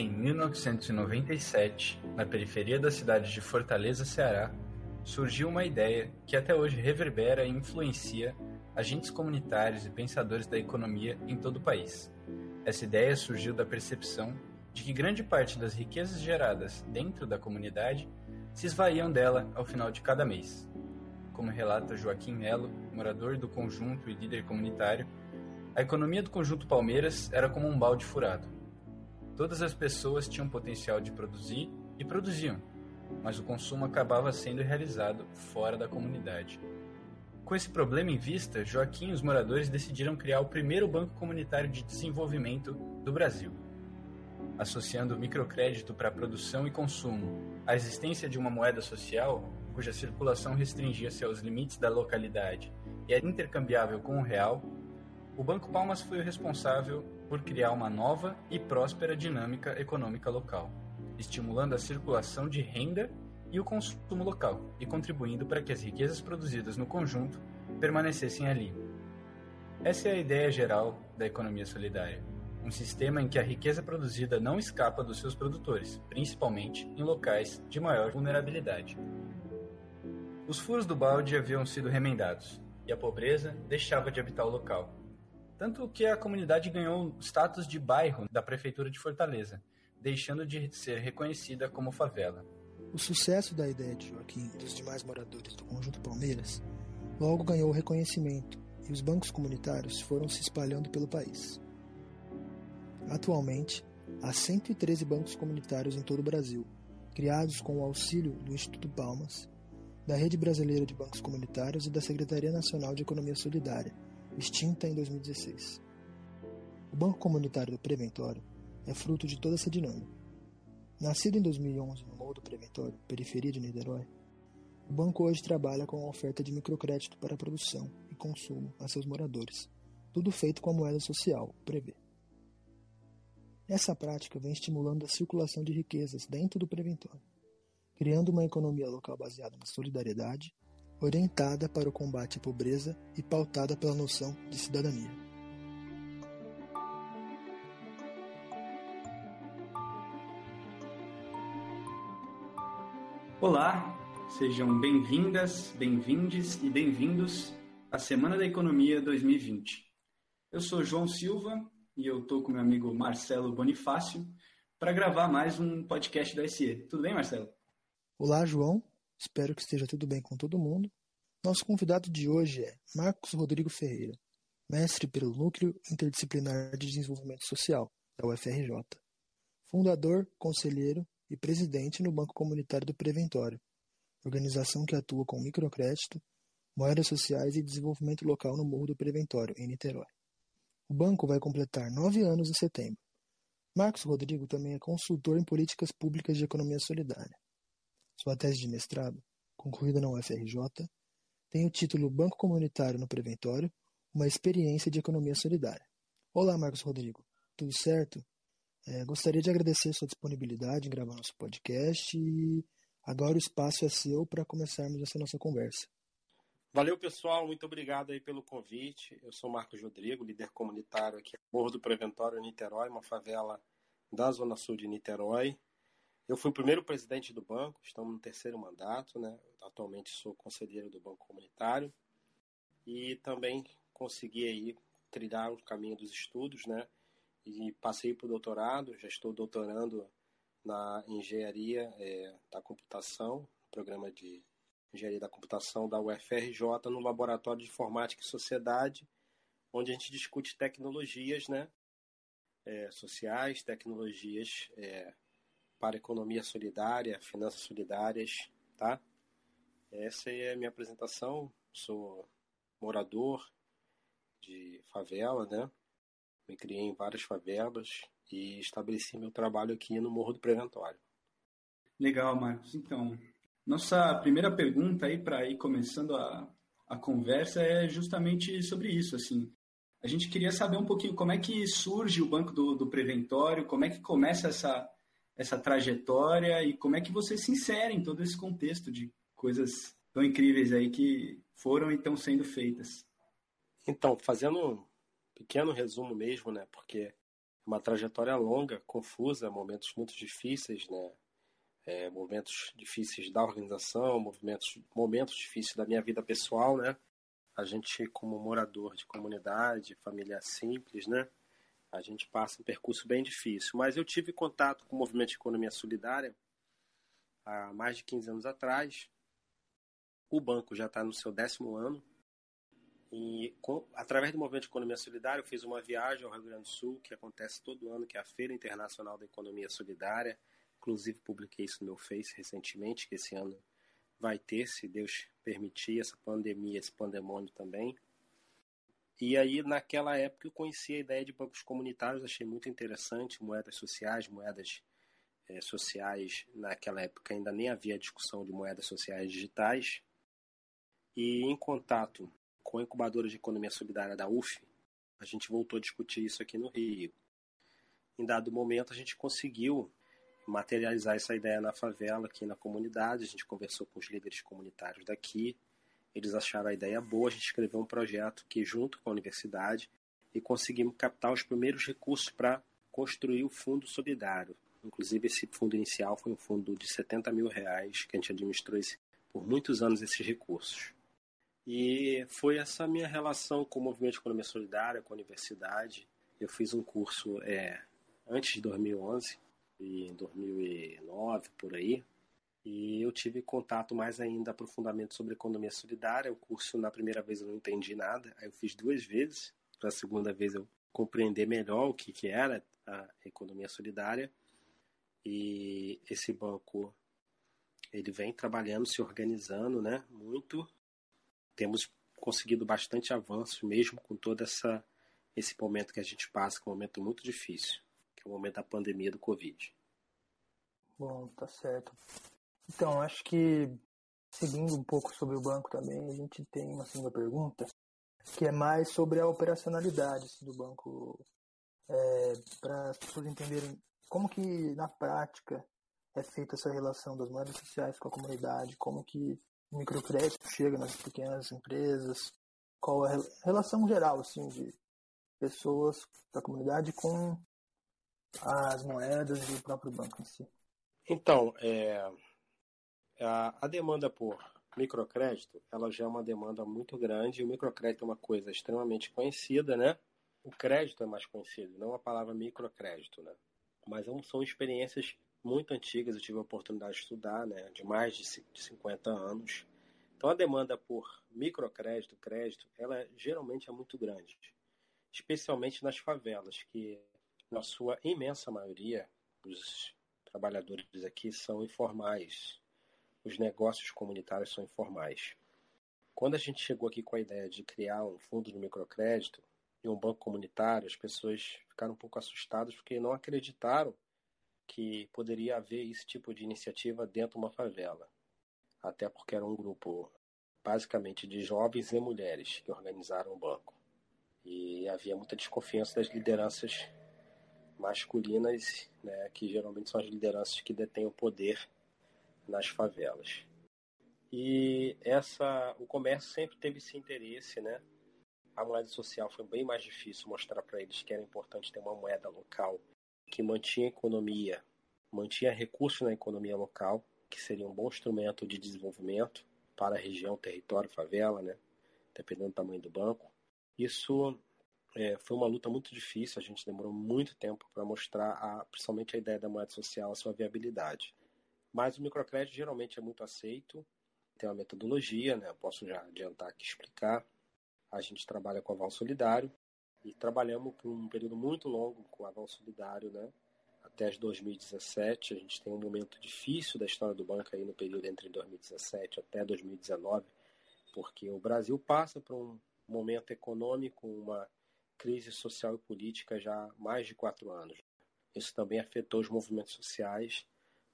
Em 1997, na periferia da cidade de Fortaleza, Ceará, surgiu uma ideia que até hoje reverbera e influencia agentes comunitários e pensadores da economia em todo o país. Essa ideia surgiu da percepção de que grande parte das riquezas geradas dentro da comunidade se esvaíam dela ao final de cada mês. Como relata Joaquim Melo, morador do conjunto e líder comunitário, a economia do conjunto Palmeiras era como um balde furado. Todas as pessoas tinham potencial de produzir e produziam, mas o consumo acabava sendo realizado fora da comunidade. Com esse problema em vista, Joaquim e os moradores decidiram criar o primeiro banco comunitário de desenvolvimento do Brasil. Associando o microcrédito para produção e consumo à existência de uma moeda social, cuja circulação restringia-se aos limites da localidade e era intercambiável com o real, o Banco Palmas foi o responsável por criar uma nova e próspera dinâmica econômica local, estimulando a circulação de renda e o consumo local e contribuindo para que as riquezas produzidas no conjunto permanecessem ali. Essa é a ideia geral da economia solidária. Um sistema em que a riqueza produzida não escapa dos seus produtores, principalmente em locais de maior vulnerabilidade. Os furos do balde haviam sido remendados, e a pobreza deixava de habitar o local. Tanto que a comunidade ganhou status de bairro da Prefeitura de Fortaleza, deixando de ser reconhecida como favela. O sucesso da ideia de Joaquim e dos demais moradores do Conjunto Palmeiras logo ganhou reconhecimento e os bancos comunitários foram se espalhando pelo país. Atualmente, há 113 bancos comunitários em todo o Brasil, criados com o auxílio do Instituto Palmas, da Rede Brasileira de Bancos Comunitários e da Secretaria Nacional de Economia Solidária, extinta em 2016. O Banco Comunitário do Preventório é fruto de toda essa dinâmica Nascido em 2011 no Morro do Preventório, periferia de Niterói, o banco hoje trabalha com a oferta de microcrédito para produção e consumo a seus moradores, tudo feito com a moeda social, o Prevê. Essa prática vem estimulando a circulação de riquezas dentro do preventório, criando uma economia local baseada na solidariedade, orientada para o combate à pobreza e pautada pela noção de cidadania. Olá, sejam bem-vindas, bem-vindes e bem-vindos à Semana da Economia 2020. Eu sou João Silva e eu estou com meu amigo Marcelo Bonifácio para gravar mais um podcast da SE. Tudo bem, Marcelo? Olá, João. Espero que esteja tudo bem com todo mundo. Nosso convidado de hoje é Marcos Rodrigo Ferreira, mestre pelo Núcleo Interdisciplinar de Desenvolvimento Social, da UFRJ, fundador, conselheiro e presidente no Banco Comunitário do Preventório, organização que atua com microcrédito, moedas sociais e desenvolvimento local no Morro do Preventório, em Niterói. O banco vai completar nove anos em setembro. Marcos Rodrigo também é consultor em políticas públicas de economia solidária. Sua tese de mestrado, concluída na UFRJ, tem o título Banco Comunitário no Preventório, uma experiência de economia solidária. Olá, Marcos Rodrigo. Tudo certo? É, gostaria de agradecer sua disponibilidade em gravar nosso podcast e agora o espaço é seu para começarmos essa nossa conversa. Valeu, pessoal. Muito obrigado aí pelo convite. Eu sou Marcos Rodrigo, líder comunitário aqui Morro do Preventório, Niterói, uma favela da Zona Sul de Niterói. Eu fui o primeiro presidente do banco, estamos no terceiro mandato, né? Atualmente sou conselheiro do Banco Comunitário e também consegui aí trilhar o caminho dos estudos, né? e passei para o doutorado, já estou doutorando na engenharia é, da computação, programa de engenharia da computação da UFRJ, no laboratório de informática e sociedade, onde a gente discute tecnologias, né, é, sociais, tecnologias é, para economia solidária, finanças solidárias, tá? Essa é a minha apresentação. Sou morador de favela, né? Me criei em várias favelas e estabeleci meu trabalho aqui no Morro do Preventório. Legal, Marcos. Então, nossa primeira pergunta aí para ir começando a, a conversa é justamente sobre isso. Assim, a gente queria saber um pouquinho como é que surge o Banco do, do Preventório, como é que começa essa, essa trajetória e como é que você se insere em todo esse contexto de coisas tão incríveis aí que foram e estão sendo feitas. Então, fazendo pequeno resumo mesmo, né? Porque é uma trajetória longa, confusa, momentos muito difíceis, né? É, momentos difíceis da organização, movimentos, momentos difíceis da minha vida pessoal, né? A gente, como morador de comunidade, família simples, né? A gente passa um percurso bem difícil. Mas eu tive contato com o movimento de economia solidária há mais de 15 anos atrás. O banco já está no seu décimo ano. E com, através do movimento de economia solidária, eu fiz uma viagem ao Rio Grande do Sul, que acontece todo ano, que é a Feira Internacional da Economia Solidária. Inclusive, publiquei isso no meu Face recentemente, que esse ano vai ter, se Deus permitir, essa pandemia, esse pandemônio também. E aí, naquela época, eu conheci a ideia de bancos comunitários, achei muito interessante, moedas sociais, moedas é, sociais. Naquela época ainda nem havia discussão de moedas sociais digitais. E em contato com a incubadora de economia solidária da UF, a gente voltou a discutir isso aqui no Rio. Em dado momento, a gente conseguiu materializar essa ideia na favela, aqui na comunidade. A gente conversou com os líderes comunitários daqui. Eles acharam a ideia boa. A gente escreveu um projeto que, junto com a universidade, e conseguimos captar os primeiros recursos para construir o Fundo Solidário. Inclusive, esse fundo inicial foi um fundo de 70 mil reais, que a gente administrou esse, por muitos anos esses recursos. E foi essa minha relação com o movimento de economia solidária, com a universidade. Eu fiz um curso é, antes de 2011, em 2009, por aí. E eu tive contato mais ainda aprofundamento sobre economia solidária. O curso, na primeira vez, eu não entendi nada. Aí eu fiz duas vezes. Para a segunda vez, eu compreender melhor o que, que era a economia solidária. E esse banco, ele vem trabalhando, se organizando, né? Muito. Temos conseguido bastante avanço, mesmo com todo essa, esse momento que a gente passa, que é um momento muito difícil que é o momento da pandemia do Covid. Bom, tá certo. Então, acho que seguindo um pouco sobre o banco também, a gente tem uma segunda pergunta, que é mais sobre a operacionalidade assim, do banco, é, para as pessoas entenderem como que na prática é feita essa relação das moedas sociais com a comunidade, como que o microcrédito chega nas pequenas empresas, qual a relação geral assim de pessoas da comunidade com as moedas e o próprio banco em si? Então, é, a, a demanda por microcrédito, ela já é uma demanda muito grande. O microcrédito é uma coisa extremamente conhecida, né? O crédito é mais conhecido, não a palavra microcrédito, né? Mas são experiências muito antigas, eu tive a oportunidade de estudar, né? De mais de 50 anos. Então a demanda por microcrédito, crédito, ela geralmente é muito grande, especialmente nas favelas, que na sua imensa maioria, os trabalhadores aqui são informais. Os negócios comunitários são informais. Quando a gente chegou aqui com a ideia de criar um fundo de microcrédito e um banco comunitário, as pessoas ficaram um pouco assustadas porque não acreditaram que poderia haver esse tipo de iniciativa dentro de uma favela. Até porque era um grupo basicamente de jovens e mulheres que organizaram o banco. E havia muita desconfiança das lideranças masculinas, né, que geralmente são as lideranças que detêm o poder nas favelas. E essa, o comércio sempre teve esse interesse, né? A moeda social foi bem mais difícil mostrar para eles que era importante ter uma moeda local que mantinha a economia, mantinha recursos na economia local, que seria um bom instrumento de desenvolvimento para a região, território, favela, né? Dependendo do tamanho do banco. Isso é, foi uma luta muito difícil, a gente demorou muito tempo para mostrar, a, principalmente a ideia da moeda social, a sua viabilidade. Mas o microcrédito geralmente é muito aceito, tem uma metodologia, né? posso já adiantar aqui explicar. A gente trabalha com aval solidário e trabalhamos por um período muito longo com aval solidário, né? até 2017. A gente tem um momento difícil da história do banco aí no período entre 2017 até 2019, porque o Brasil passa por um momento econômico, uma crise social e política já há mais de quatro anos. Isso também afetou os movimentos sociais,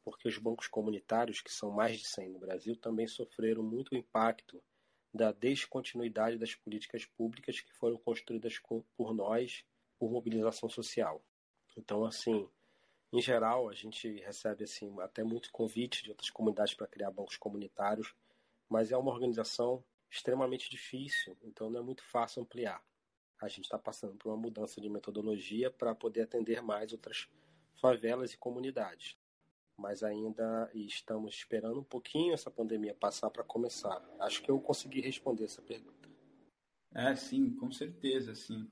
porque os bancos comunitários, que são mais de 100 no Brasil, também sofreram muito impacto da descontinuidade das políticas públicas que foram construídas por nós por mobilização social. Então, assim, em geral, a gente recebe assim até muito convite de outras comunidades para criar bancos comunitários, mas é uma organização extremamente difícil, então não é muito fácil ampliar. a gente está passando por uma mudança de metodologia para poder atender mais outras favelas e comunidades. Mas ainda estamos esperando um pouquinho essa pandemia passar para começar. Acho que eu consegui responder essa pergunta. É, sim, com certeza, sim.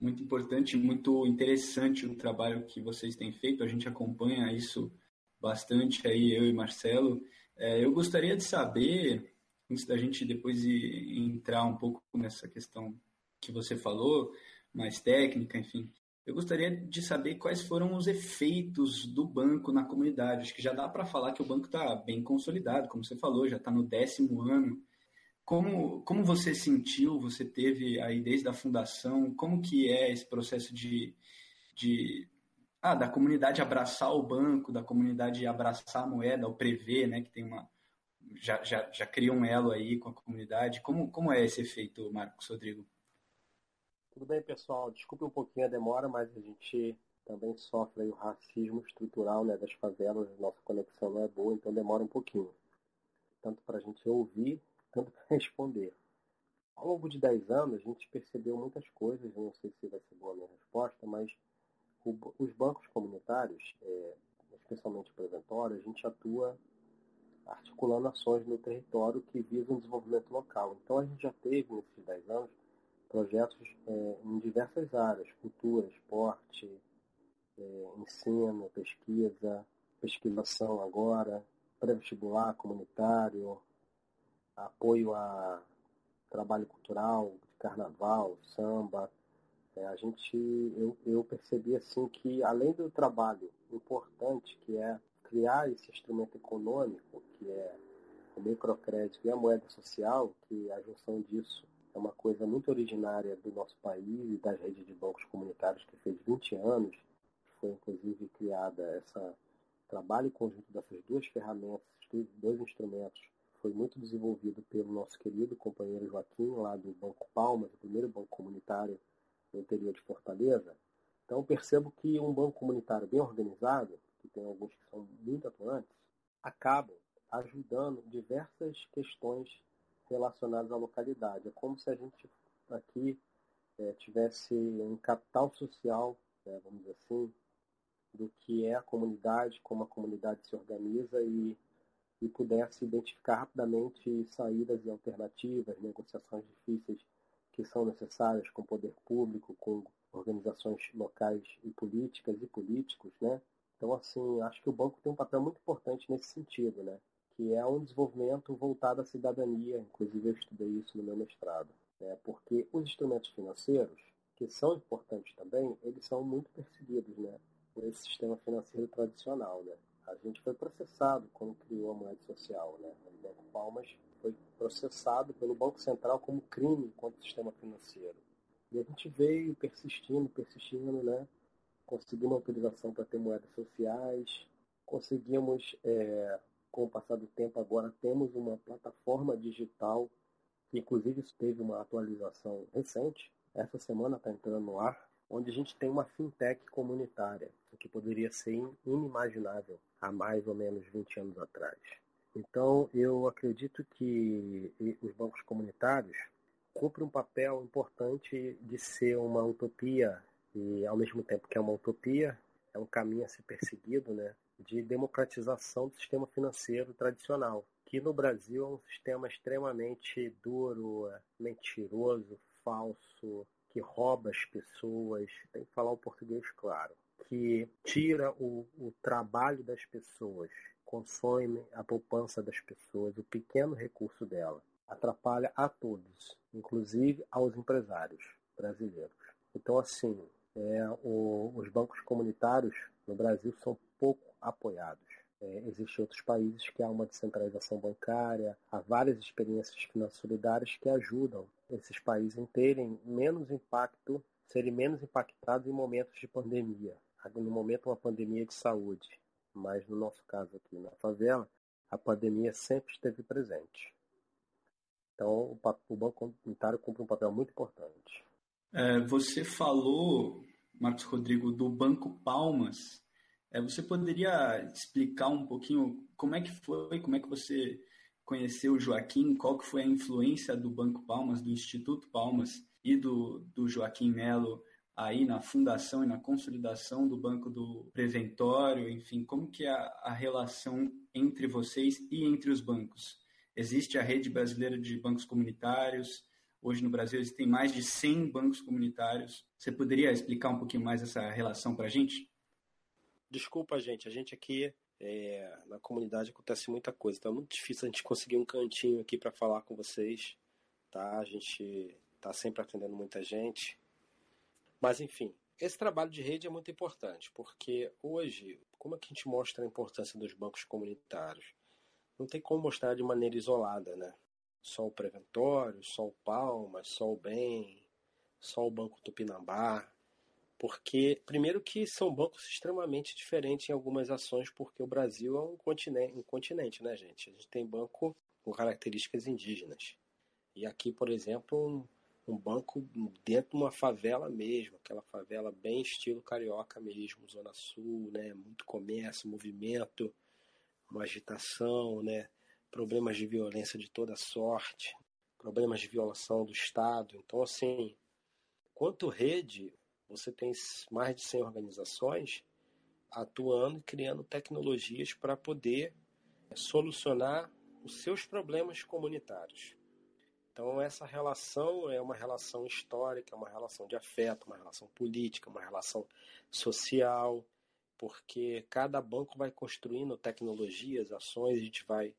Muito importante, muito interessante o trabalho que vocês têm feito. A gente acompanha isso bastante aí, eu e Marcelo. É, eu gostaria de saber, antes da gente depois ir, entrar um pouco nessa questão que você falou, mais técnica, enfim. Eu gostaria de saber quais foram os efeitos do banco na comunidade. Acho que já dá para falar que o banco está bem consolidado, como você falou, já está no décimo ano. Como, como você sentiu, você teve aí desde a fundação, como que é esse processo de, de ah, da comunidade abraçar o banco, da comunidade abraçar a moeda, o prever, né, que tem uma já, já, já cria um elo aí com a comunidade. Como, como é esse efeito, Marcos Rodrigo? Tudo bem, pessoal. Desculpe um pouquinho a demora, mas a gente também sofre o racismo estrutural né, das favelas. Nossa conexão não é boa, então demora um pouquinho. Tanto para a gente ouvir, tanto para responder. Ao longo de 10 anos, a gente percebeu muitas coisas. Não sei se vai ser boa a minha resposta, mas o, os bancos comunitários, é, especialmente o preventório, a gente atua articulando ações no território que visam o desenvolvimento local. Então, a gente já teve, nesses 10 anos, projetos é, em diversas áreas, cultura, esporte, é, ensino, pesquisa, pesquisação agora, pré-vestibular comunitário, apoio a trabalho cultural, carnaval, samba. É, a gente, eu, eu percebi assim que além do trabalho importante que é criar esse instrumento econômico, que é o microcrédito e a moeda social, que a junção disso é uma coisa muito originária do nosso país e das redes de bancos comunitários que fez 20 anos. Foi inclusive criada essa trabalho conjunto dessas duas ferramentas, dois instrumentos, foi muito desenvolvido pelo nosso querido companheiro Joaquim, lá do Banco Palmas, o primeiro banco comunitário no interior de Fortaleza. Então percebo que um banco comunitário bem organizado, que tem alguns que são muito atuantes, acabam ajudando diversas questões relacionados à localidade. É como se a gente aqui é, tivesse um capital social, né, vamos dizer assim, do que é a comunidade, como a comunidade se organiza e, e pudesse identificar rapidamente saídas e alternativas, negociações difíceis que são necessárias com o poder público, com organizações locais e políticas e políticos, né? Então, assim, acho que o banco tem um papel muito importante nesse sentido, né? Que é um desenvolvimento voltado à cidadania, inclusive eu estudei isso no meu mestrado, né? porque os instrumentos financeiros, que são importantes também, eles são muito perseguidos né? por esse sistema financeiro tradicional. Né? A gente foi processado quando criou a moeda social. Né? O Banco Palmas foi processado pelo Banco Central como crime contra o sistema financeiro. E a gente veio persistindo, persistindo, né? conseguimos autorização para ter moedas sociais, conseguimos é, com o passar do tempo, agora temos uma plataforma digital, que inclusive teve uma atualização recente, essa semana está entrando no ar, onde a gente tem uma fintech comunitária, o que poderia ser inimaginável há mais ou menos 20 anos atrás. Então, eu acredito que os bancos comunitários cumprem um papel importante de ser uma utopia e, ao mesmo tempo que é uma utopia, é um caminho a ser perseguido, né? De democratização do sistema financeiro tradicional, que no Brasil é um sistema extremamente duro, mentiroso, falso, que rouba as pessoas, tem que falar o português claro, que tira o, o trabalho das pessoas, consome a poupança das pessoas, o pequeno recurso dela, atrapalha a todos, inclusive aos empresários brasileiros. Então, assim, é, o, os bancos comunitários no Brasil são pouco apoiados. É, Existem outros países que há uma descentralização bancária, há várias experiências financeiras que ajudam esses países a terem menos impacto, serem menos impactados em momentos de pandemia. No momento, uma pandemia de saúde. Mas no nosso caso aqui na favela, a pandemia sempre esteve presente. Então, o Banco Comunitário cumpre um papel muito importante. É, você falou, Marcos Rodrigo, do Banco Palmas. É, você poderia explicar um pouquinho como é que foi, como é que você conheceu o Joaquim, qual que foi a influência do Banco Palmas, do Instituto Palmas, e do, do Joaquim Melo aí na fundação e na consolidação do Banco do Preventório, enfim, como que é a, a relação entre vocês e entre os bancos? Existe a rede brasileira de bancos comunitários, hoje no Brasil existem mais de 100 bancos comunitários. Você poderia explicar um pouquinho mais essa relação para a gente? Desculpa, gente, a gente aqui é, na comunidade acontece muita coisa, então é muito difícil a gente conseguir um cantinho aqui para falar com vocês, tá? A gente está sempre atendendo muita gente. Mas, enfim, esse trabalho de rede é muito importante, porque hoje, como é que a gente mostra a importância dos bancos comunitários? Não tem como mostrar de maneira isolada, né? Só o Preventório, só o Palmas, só o Bem, só o Banco Tupinambá, porque, primeiro que são bancos extremamente diferentes em algumas ações, porque o Brasil é um continente, um continente né, gente? A gente tem banco com características indígenas. E aqui, por exemplo, um, um banco dentro de uma favela mesmo, aquela favela bem estilo carioca mesmo, Zona Sul, né? Muito comércio, movimento, uma agitação, né? Problemas de violência de toda sorte, problemas de violação do Estado. Então, assim, quanto rede, você tem mais de 100 organizações atuando e criando tecnologias para poder solucionar os seus problemas comunitários. Então, essa relação é uma relação histórica, uma relação de afeto, uma relação política, uma relação social, porque cada banco vai construindo tecnologias, ações, a gente vai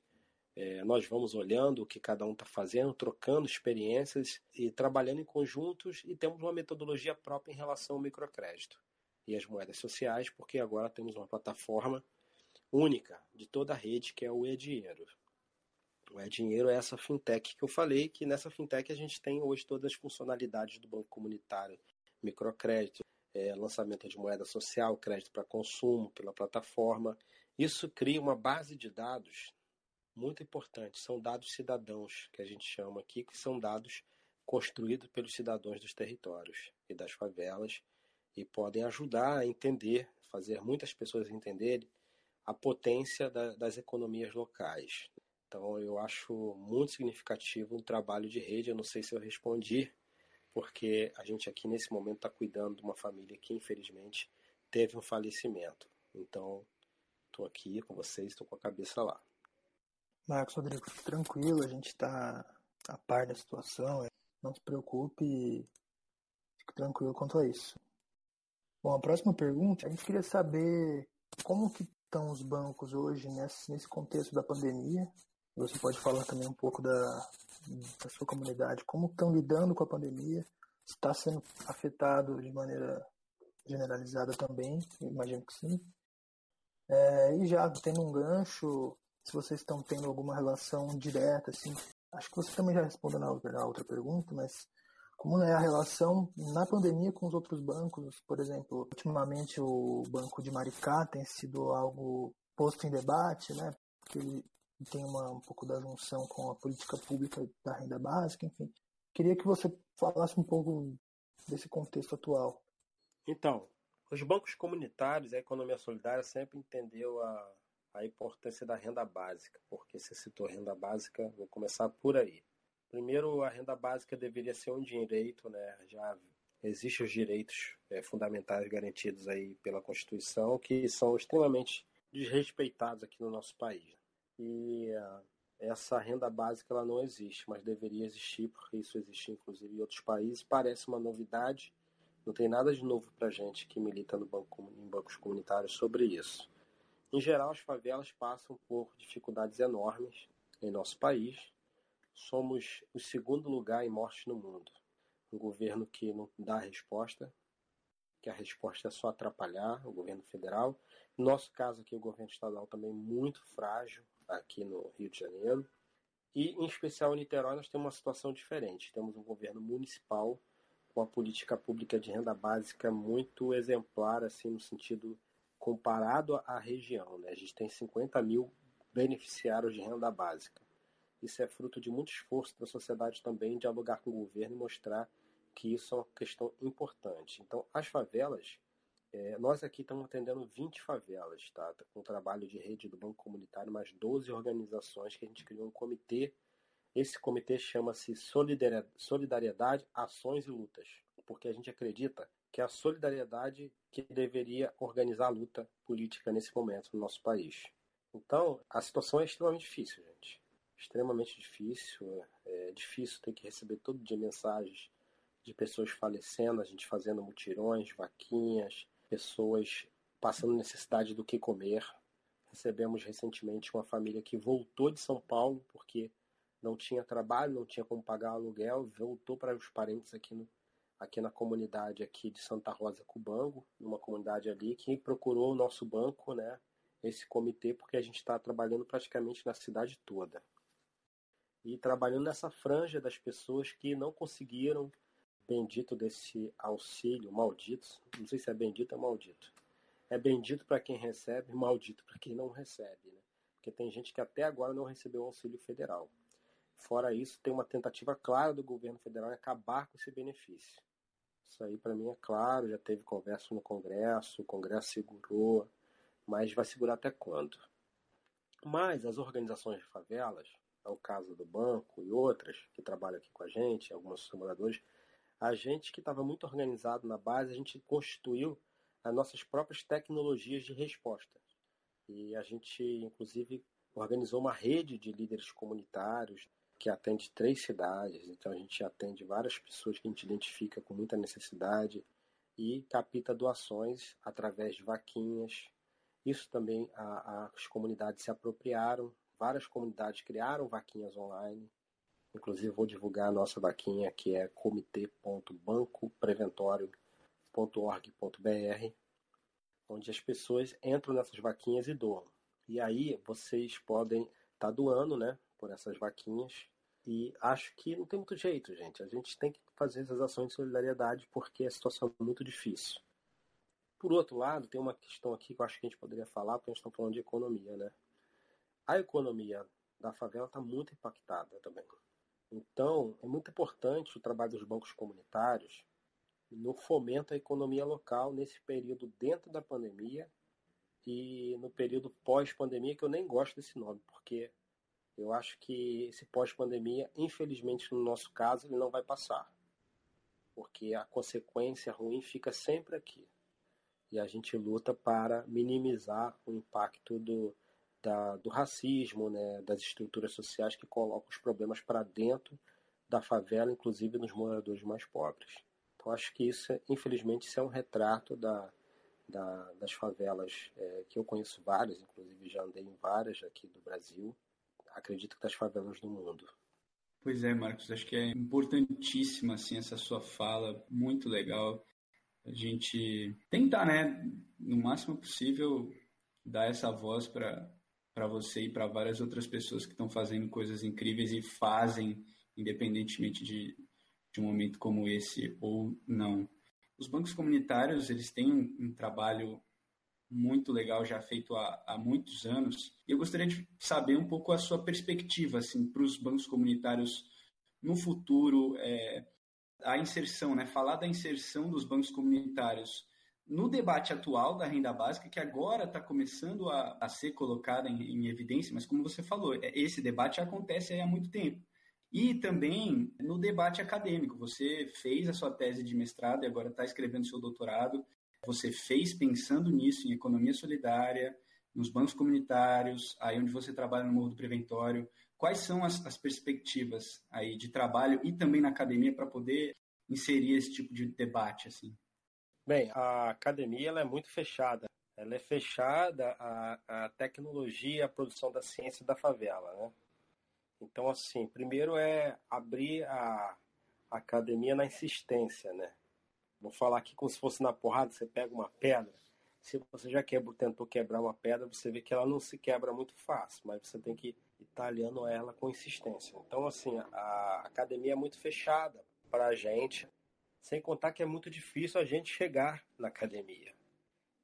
é, nós vamos olhando o que cada um está fazendo, trocando experiências e trabalhando em conjuntos e temos uma metodologia própria em relação ao microcrédito e as moedas sociais, porque agora temos uma plataforma única de toda a rede que é o e-dinheiro. O e-dinheiro é essa fintech que eu falei, que nessa fintech a gente tem hoje todas as funcionalidades do banco comunitário, microcrédito, é, lançamento de moeda social, crédito para consumo pela plataforma. Isso cria uma base de dados muito importante. São dados cidadãos, que a gente chama aqui, que são dados construídos pelos cidadãos dos territórios e das favelas e podem ajudar a entender, fazer muitas pessoas entenderem a potência da, das economias locais. Então, eu acho muito significativo um trabalho de rede. Eu não sei se eu respondi, porque a gente aqui nesse momento está cuidando de uma família que, infelizmente, teve um falecimento. Então, estou aqui com vocês, estou com a cabeça lá. Marcos Rodrigo, tranquilo, a gente está a par da situação, é, não se preocupe, fique tranquilo quanto a isso. Bom, a próxima pergunta, a gente queria saber como que estão os bancos hoje nesse, nesse contexto da pandemia. Você pode falar também um pouco da, da sua comunidade, como estão lidando com a pandemia, está sendo afetado de maneira generalizada também, imagino que sim. É, e já tendo um gancho, se vocês estão tendo alguma relação direta, assim. Acho que você também já respondeu na outra, na outra pergunta, mas como é a relação na pandemia com os outros bancos? Por exemplo, ultimamente o Banco de Maricá tem sido algo posto em debate, né? Porque ele tem uma, um pouco da junção com a política pública da renda básica, enfim. Queria que você falasse um pouco desse contexto atual. Então, os bancos comunitários, a economia solidária sempre entendeu a, a importância da renda básica, porque você citou renda básica, vou começar por aí. Primeiro, a renda básica deveria ser um direito, né? Já existem os direitos é, fundamentais garantidos aí pela Constituição, que são extremamente desrespeitados aqui no nosso país. E uh, essa renda básica ela não existe, mas deveria existir, porque isso existe inclusive em outros países. Parece uma novidade, não tem nada de novo para gente que milita no banco, em bancos comunitários sobre isso. Em geral, as favelas passam por dificuldades enormes em nosso país. Somos o segundo lugar em morte no mundo. Um governo que não dá resposta, que a resposta é só atrapalhar o governo federal. No nosso caso aqui, o governo estadual também muito frágil aqui no Rio de Janeiro. E, em especial, em Niterói, nós temos uma situação diferente. Temos um governo municipal com uma política pública de renda básica muito exemplar, assim, no sentido comparado à região. Né? A gente tem 50 mil beneficiários de renda básica. Isso é fruto de muito esforço da sociedade também dialogar com o governo e mostrar que isso é uma questão importante. Então, as favelas, é, nós aqui estamos atendendo 20 favelas, tá? Com o trabalho de rede do Banco Comunitário, mais 12 organizações que a gente criou um comitê Esse comitê chama-se Solidariedade, Ações e Lutas, porque a gente acredita que é a solidariedade que deveria organizar a luta política nesse momento no nosso país. Então, a situação é extremamente difícil, gente. Extremamente difícil. É difícil ter que receber todo dia mensagens de pessoas falecendo, a gente fazendo mutirões, vaquinhas, pessoas passando necessidade do que comer. Recebemos recentemente uma família que voltou de São Paulo porque não tinha trabalho, não tinha como pagar aluguel, voltou para os parentes aqui, no, aqui na comunidade aqui de Santa Rosa Cubango, numa comunidade ali, que procurou o nosso banco, né, esse comitê, porque a gente está trabalhando praticamente na cidade toda. E trabalhando nessa franja das pessoas que não conseguiram bendito desse auxílio, maldito, não sei se é bendito ou maldito. É bendito para quem recebe, maldito para quem não recebe, né? Porque tem gente que até agora não recebeu o auxílio federal. Fora isso, tem uma tentativa clara do governo federal em acabar com esse benefício. Isso aí para mim é claro, já teve conversa no Congresso, o Congresso segurou, mas vai segurar até quando? Mas as organizações de favelas, é o caso do banco e outras que trabalham aqui com a gente, alguns trabalhadores, a gente que estava muito organizado na base, a gente constituiu as nossas próprias tecnologias de resposta. E a gente, inclusive, organizou uma rede de líderes comunitários que atende três cidades, então a gente atende várias pessoas que a gente identifica com muita necessidade e capta doações através de vaquinhas. Isso também a, a, as comunidades se apropriaram, várias comunidades criaram vaquinhas online. Inclusive vou divulgar a nossa vaquinha que é comitê.bancopreventório.org.br, onde as pessoas entram nessas vaquinhas e doam. E aí vocês podem estar tá doando, né? Por essas vaquinhas. E acho que não tem muito jeito, gente. A gente tem que fazer essas ações de solidariedade porque a situação é muito difícil. Por outro lado, tem uma questão aqui que eu acho que a gente poderia falar, porque a gente está falando de economia, né? A economia da favela está muito impactada também. Então, é muito importante o trabalho dos bancos comunitários no fomento à economia local nesse período dentro da pandemia e no período pós-pandemia, que eu nem gosto desse nome, porque eu acho que esse pós-pandemia, infelizmente no nosso caso, ele não vai passar. Porque a consequência ruim fica sempre aqui. E a gente luta para minimizar o impacto do, da, do racismo, né, das estruturas sociais que colocam os problemas para dentro da favela, inclusive nos moradores mais pobres. Então acho que isso, infelizmente, isso é um retrato da, da, das favelas é, que eu conheço várias, inclusive já andei em várias aqui do Brasil, acredito que das favelas do mundo. Pois é, Marcos, acho que é importantíssima assim essa sua fala, muito legal. A gente tentar, né, no máximo possível, dar essa voz para para você e para várias outras pessoas que estão fazendo coisas incríveis e fazem, independentemente de, de um momento como esse ou não. Os bancos comunitários eles têm um, um trabalho muito legal já feito há, há muitos anos. E eu gostaria de saber um pouco a sua perspectiva assim, para os bancos comunitários no futuro, é, a inserção, né? falar da inserção dos bancos comunitários no debate atual da renda básica, que agora está começando a, a, ser colocada em, em, evidência, mas como você falou, é, esse debate acontece há muito tempo. E também no debate acadêmico, você fez a sua tese de mestrado e agora está escrevendo seu doutorado você fez pensando nisso, em economia solidária, nos bancos comunitários, aí onde você trabalha no Morro do Preventório. Quais são as, as perspectivas aí de trabalho e também na academia para poder inserir esse tipo de debate assim? Bem, a academia ela é muito fechada. Ela é fechada à, tecnologia, à produção da ciência da favela, né? Então, assim, primeiro é abrir a academia na insistência, né? Vou falar aqui como se fosse na porrada, você pega uma pedra. Se você já quebra, tentou quebrar uma pedra, você vê que ela não se quebra muito fácil, mas você tem que ir talhando ela com insistência. Então, assim, a academia é muito fechada para a gente, sem contar que é muito difícil a gente chegar na academia.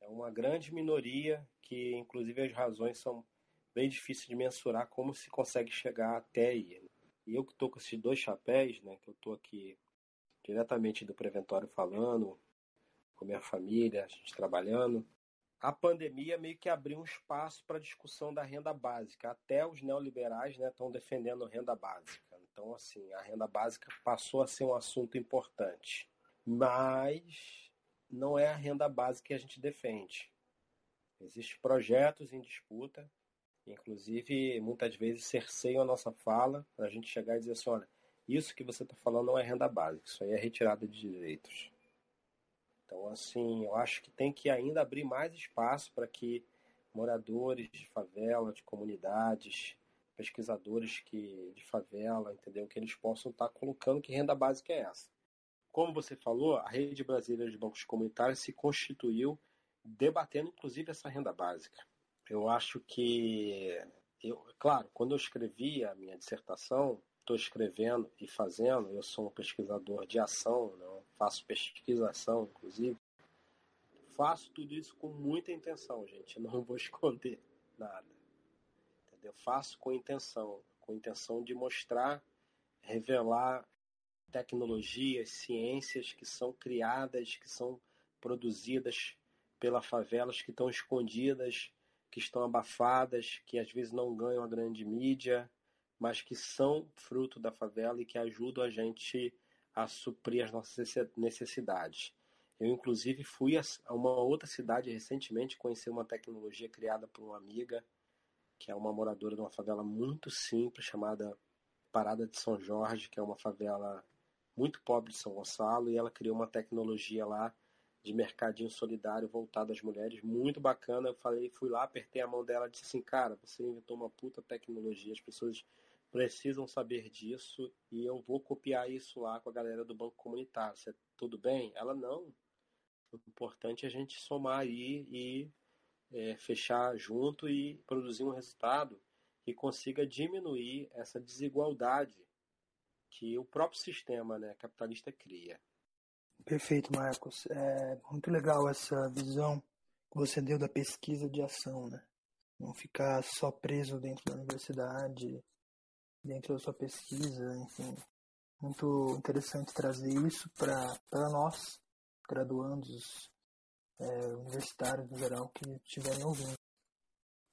É uma grande minoria que, inclusive, as razões são bem difíceis de mensurar como se consegue chegar até aí. E eu que estou com esses dois chapéus, né, que eu estou aqui diretamente do preventório falando, com minha família, a gente trabalhando. A pandemia meio que abriu um espaço para a discussão da renda básica. Até os neoliberais estão né, defendendo renda básica. Então, assim, a renda básica passou a ser um assunto importante. Mas não é a renda básica que a gente defende. Existem projetos em disputa, inclusive muitas vezes cerceiam a nossa fala para a gente chegar e dizer assim: olha, isso que você está falando não é renda básica, isso aí é retirada de direitos. Então, assim, eu acho que tem que ainda abrir mais espaço para que moradores de favela, de comunidades, pesquisadores que de favela, entendeu? Que eles possam estar tá colocando que renda básica é essa. Como você falou, a rede brasileira de bancos comunitários se constituiu debatendo inclusive essa renda básica. Eu acho que, eu, claro, quando eu escrevi a minha dissertação, estou escrevendo e fazendo, eu sou um pesquisador de ação, não? faço pesquisação, inclusive, faço tudo isso com muita intenção, gente. Não vou esconder nada. Entendeu? Faço com intenção, com intenção de mostrar, revelar tecnologias, ciências que são criadas, que são produzidas pelas favelas, que estão escondidas, que estão abafadas, que às vezes não ganham a grande mídia, mas que são fruto da favela e que ajudam a gente a suprir as nossas necessidades. Eu, inclusive, fui a uma outra cidade recentemente conhecer uma tecnologia criada por uma amiga, que é uma moradora de uma favela muito simples, chamada Parada de São Jorge, que é uma favela muito pobre de São Gonçalo, e ela criou uma tecnologia lá de mercadinho solidário voltado às mulheres, muito bacana. Eu falei, fui lá, apertei a mão dela disse assim, cara, você inventou uma puta tecnologia, as pessoas precisam saber disso e eu vou copiar isso lá com a galera do banco comunitário. Você, tudo bem? Ela não. O importante é a gente somar aí e é, fechar junto e produzir um resultado que consiga diminuir essa desigualdade que o próprio sistema né, capitalista cria. Perfeito, Marcos. É muito legal essa visão que você deu da pesquisa de ação, né? Não ficar só preso dentro da universidade, dentro da sua pesquisa, enfim. Muito interessante trazer isso para nós, graduandos, é, universitários no geral, que estiverem ouvindo.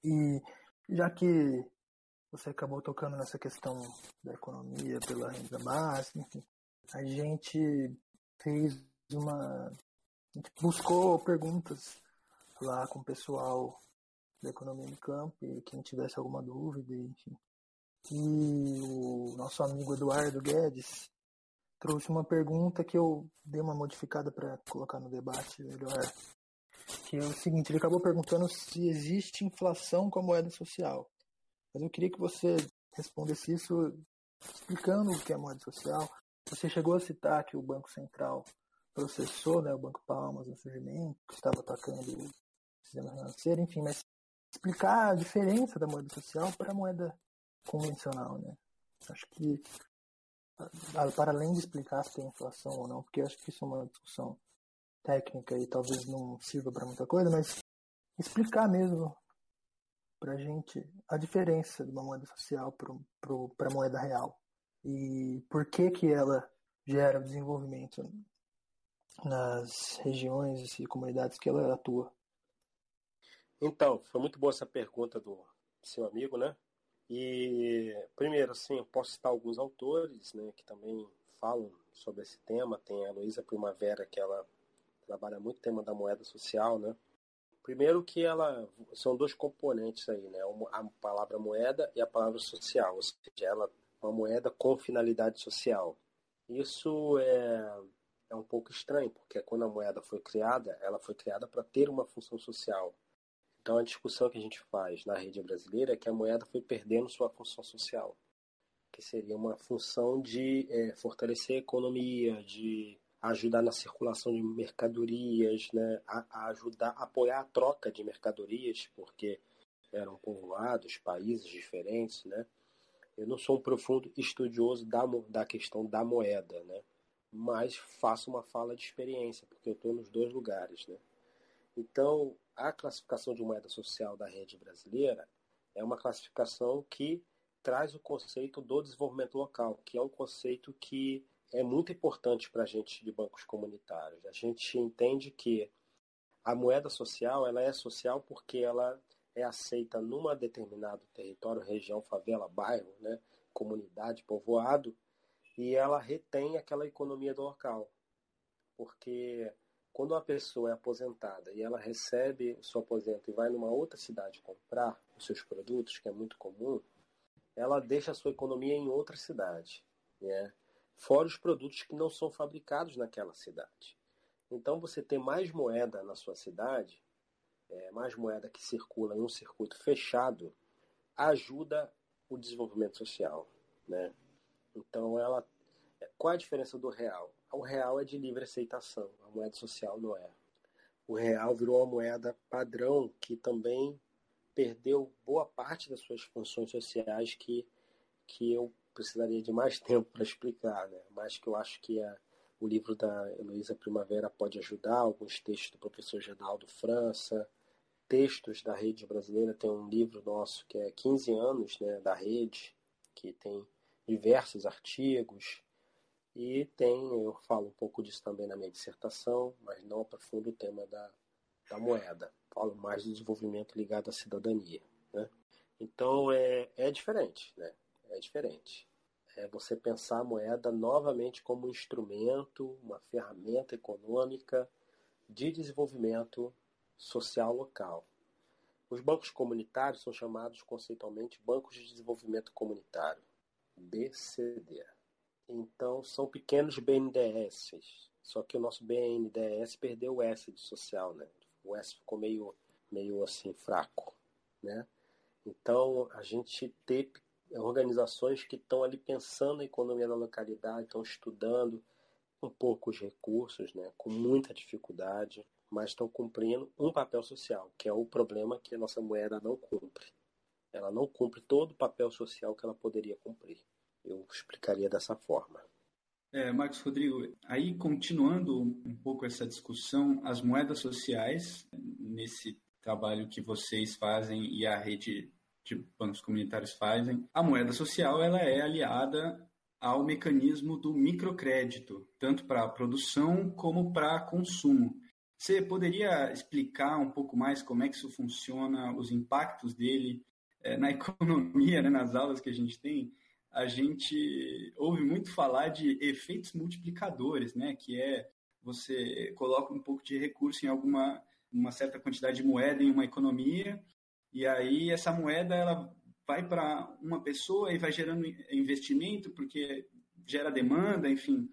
E já que você acabou tocando nessa questão da economia pela renda básica, enfim. A gente fez uma. A gente buscou perguntas lá com o pessoal da economia no campo e quem tivesse alguma dúvida, enfim. E o nosso amigo Eduardo Guedes trouxe uma pergunta que eu dei uma modificada para colocar no debate melhor. Que é o seguinte, ele acabou perguntando se existe inflação com a moeda social. Mas eu queria que você respondesse isso explicando o que é moeda social. Você chegou a citar que o Banco Central processou né, o Banco Palmas no surgimento, que estava atacando o sistema financeiro, enfim, mas explicar a diferença da moeda social para a moeda convencional, né? Acho que para além de explicar se tem inflação ou não, porque acho que isso é uma discussão técnica e talvez não sirva para muita coisa, mas explicar mesmo para a gente a diferença de uma moeda social para a moeda real e por que que ela gera desenvolvimento nas regiões e comunidades que ela atua. Então, foi muito boa essa pergunta do seu amigo, né? E primeiro, assim, eu posso citar alguns autores, né, que também falam sobre esse tema. Tem a Luísa Primavera, que ela trabalha muito o tema da moeda social, né? Primeiro que ela são dois componentes aí, né? A palavra moeda e a palavra social, ou seja, ela uma moeda com finalidade social. Isso é, é um pouco estranho, porque quando a moeda foi criada, ela foi criada para ter uma função social. Então a discussão que a gente faz na rede brasileira é que a moeda foi perdendo sua função social, que seria uma função de é, fortalecer a economia, de ajudar na circulação de mercadorias, né, a, a ajudar, a apoiar a troca de mercadorias, porque eram povoados, países diferentes, né? Eu não sou um profundo estudioso da, da questão da moeda, né? Mas faço uma fala de experiência, porque eu estou nos dois lugares, né? Então, a classificação de moeda social da rede brasileira é uma classificação que traz o conceito do desenvolvimento local, que é um conceito que é muito importante para a gente de bancos comunitários. A gente entende que a moeda social ela é social porque ela é aceita numa determinado território, região, favela, bairro, né? comunidade, povoado, e ela retém aquela economia do local. Porque quando uma pessoa é aposentada e ela recebe o seu aposento e vai numa outra cidade comprar os seus produtos, que é muito comum, ela deixa a sua economia em outra cidade, né? Fora os produtos que não são fabricados naquela cidade. Então, você ter mais moeda na sua cidade, é, mais moeda que circula em um circuito fechado, ajuda o desenvolvimento social, né? Então, ela, qual a diferença do real? O real é de livre aceitação, a moeda social não é. O real virou uma moeda padrão que também perdeu boa parte das suas funções sociais que, que eu precisaria de mais tempo para explicar, né? mas que eu acho que a, o livro da Heloísa Primavera pode ajudar, alguns textos do professor Geraldo França, textos da rede brasileira, tem um livro nosso que é 15 anos né, da rede, que tem diversos artigos, e tem, eu falo um pouco disso também na minha dissertação, mas não aprofundo o tema da, da moeda. Falo mais do desenvolvimento ligado à cidadania. Né? Então é, é diferente, né? É diferente. É você pensar a moeda novamente como um instrumento, uma ferramenta econômica de desenvolvimento social local. Os bancos comunitários são chamados conceitualmente Bancos de Desenvolvimento Comunitário, BCD. Então, são pequenos BNDES. Só que o nosso BNDES perdeu o S de social, né? O S ficou meio, meio assim, fraco, né? Então, a gente ter organizações que estão ali pensando na economia da localidade, estão estudando com poucos recursos, né? Com muita dificuldade, mas estão cumprindo um papel social, que é o problema que a nossa moeda não cumpre. Ela não cumpre todo o papel social que ela poderia cumprir. Eu explicaria dessa forma. É, Marcos Rodrigo, aí continuando um pouco essa discussão, as moedas sociais, nesse trabalho que vocês fazem e a rede de bancos comunitários fazem, a moeda social ela é aliada ao mecanismo do microcrédito, tanto para produção como para consumo. Você poderia explicar um pouco mais como é que isso funciona, os impactos dele é, na economia, né, nas aulas que a gente tem? A gente ouve muito falar de efeitos multiplicadores, né? Que é você coloca um pouco de recurso em alguma uma certa quantidade de moeda em uma economia e aí essa moeda ela vai para uma pessoa e vai gerando investimento porque gera demanda, enfim.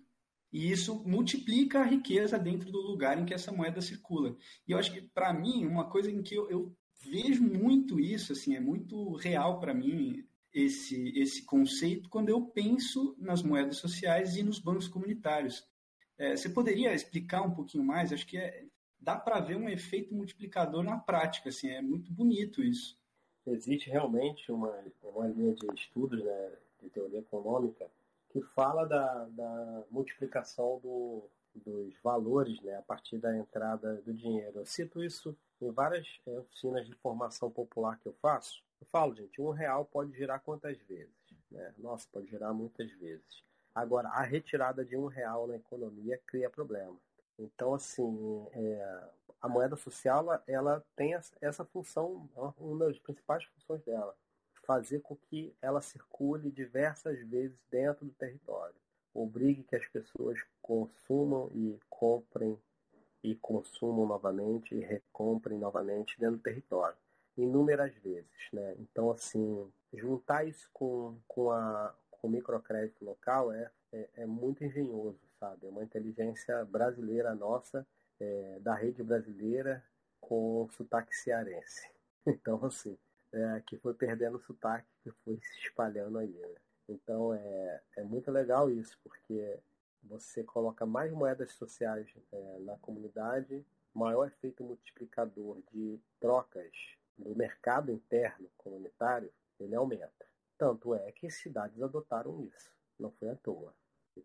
E isso multiplica a riqueza dentro do lugar em que essa moeda circula. E eu acho que, para mim, uma coisa em que eu, eu vejo muito isso, assim, é muito real para mim, esse, esse conceito quando eu penso nas moedas sociais e nos bancos comunitários. É, você poderia explicar um pouquinho mais? Acho que é, dá para ver um efeito multiplicador na prática, assim, é muito bonito isso. Existe realmente uma, uma linha de estudos né, de teoria econômica que fala da, da multiplicação do, dos valores né, a partir da entrada do dinheiro. Eu cito isso em várias é, oficinas de formação popular que eu faço, eu falo, gente, um real pode girar quantas vezes? Né? Nossa, pode girar muitas vezes. Agora, a retirada de um real na economia cria problema. Então, assim, é, a moeda social ela, ela tem essa função, uma das principais funções dela, fazer com que ela circule diversas vezes dentro do território. Obrigue que as pessoas consumam e comprem e consumam novamente e recomprem novamente dentro do território inúmeras vezes, né? Então, assim, juntar isso com, com, a, com o microcrédito local é, é, é muito engenhoso, sabe? É uma inteligência brasileira nossa, é, da rede brasileira com sotaque cearense. Então, assim, é, que foi perdendo o sotaque, que foi se espalhando aí, né? Então, é, é muito legal isso, porque você coloca mais moedas sociais é, na comunidade, maior efeito multiplicador de trocas do mercado interno comunitário, ele aumenta. Tanto é que cidades adotaram isso, não foi à toa.